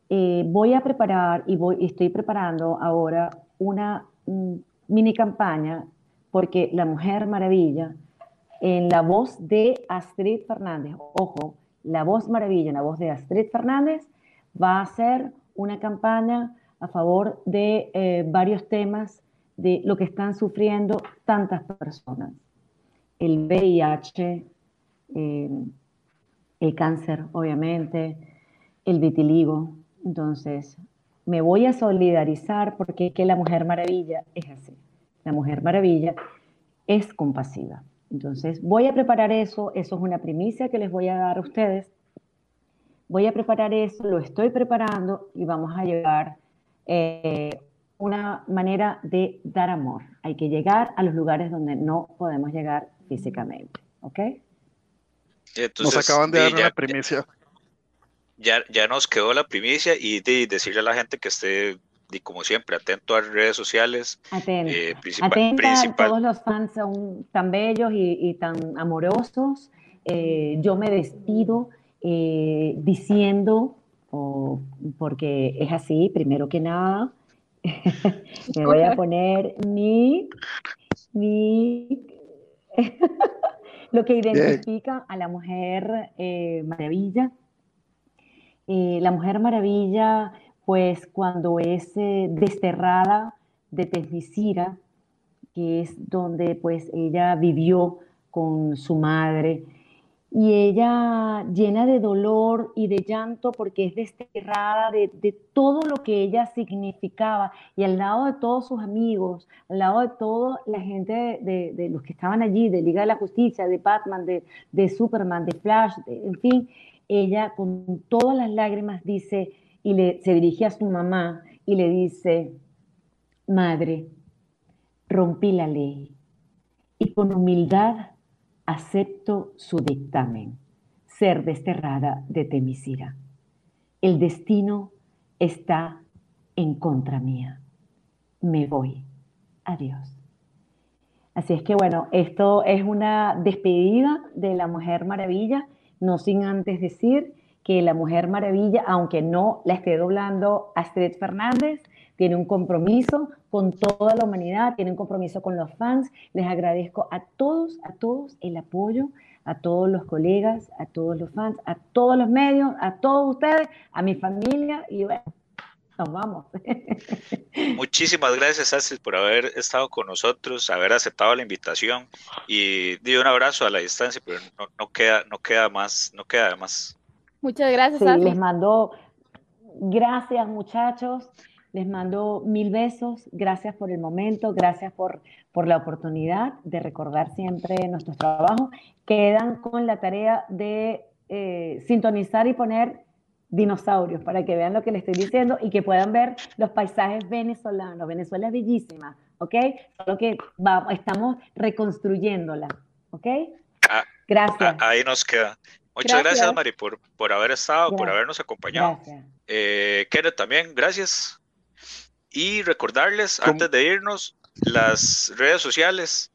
Eh, voy a preparar y estoy preparando ahora una mm, mini campaña porque La Mujer Maravilla, en la voz de Astrid Fernández, ojo, la voz maravilla en la voz de Astrid Fernández, va a ser una campaña a favor de eh, varios temas de lo que están sufriendo tantas personas. El VIH, eh, el cáncer, obviamente, el vitiligo. Entonces, me voy a solidarizar porque que la Mujer Maravilla es así. La Mujer Maravilla es compasiva. Entonces, voy a preparar eso, eso es una primicia que les voy a dar a ustedes. Voy a preparar eso, lo estoy preparando y vamos a llegar eh, una manera de dar amor. Hay que llegar a los lugares donde no podemos llegar físicamente. ¿Ok? nos acaban de dar una primicia. Ya, ya nos quedó la primicia y de decirle a la gente que esté, como siempre, atento a las redes sociales. Atento. Eh, principal, todos los fans son tan bellos y, tan amorosos. Eh, yo me despido eh, diciendo, porque es así, primero que nada, *laughs* me voy a poner mi, mi *laughs* lo que identifica a la mujer eh, maravilla. Eh, la mujer maravilla, pues cuando es eh, desterrada de Tesmicira, que es donde pues ella vivió con su madre, y ella llena de dolor y de llanto porque es desterrada de, todo lo que ella significaba. Y al lado de todos sus amigos, al lado de toda la gente de, los que estaban allí, de Liga de la Justicia, de Batman, de, Superman, de Flash, en fin, ella con todas las lágrimas dice y le, se dirige a su mamá y le dice, madre, rompí la ley y con humildad acepto su dictamen, ser desterrada de Temisira. El destino está en contra mía. Me voy. Adiós. Así es que bueno, esto es una despedida de la Mujer Maravilla, no sin antes decir que la Mujer Maravilla, aunque no la esté doblando Astrid Fernández, tiene un compromiso con toda la humanidad, tiene un compromiso con los fans. Les agradezco a todos, a todos el apoyo, a todos los colegas, a todos los fans, a todos los medios, a todos ustedes, a mi familia y bueno, nos vamos. *laughs* Muchísimas gracias, Astrid, por haber estado con nosotros, haber aceptado la invitación y di un abrazo a la distancia, pero no, queda, no queda más, no queda más. Muchas gracias. Sí, les mando gracias, muchachos. Les mando mil besos, gracias por el momento, gracias por, por la oportunidad de recordar siempre nuestros trabajos. Quedan con la tarea de eh, sintonizar y poner dinosaurios para que vean lo que les estoy diciendo y que puedan ver los paisajes venezolanos. Venezuela es bellísima, ¿ok? Solo que estamos reconstruyéndola, ¿ok? Ah, gracias. Ah, ahí nos queda. Muchas gracias, Mari, por, por haber estado, por habernos acompañado. Gracias. Eh, Kenneth también, gracias. Y recordarles, antes de irnos, las redes sociales,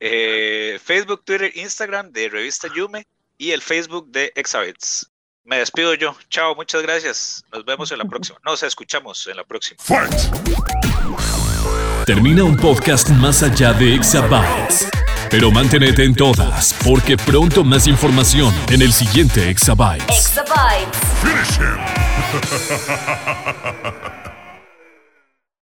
eh, Facebook, Twitter, Instagram de Revista Yume y el Facebook de Exabits. Me despido yo. Chao, muchas gracias. Nos vemos en la próxima. Nos escuchamos en la próxima. Termina un podcast más allá de Exabytes Pero manténete en todas, porque pronto más información en el siguiente Exabytes. Exabytes. Finish him. *laughs*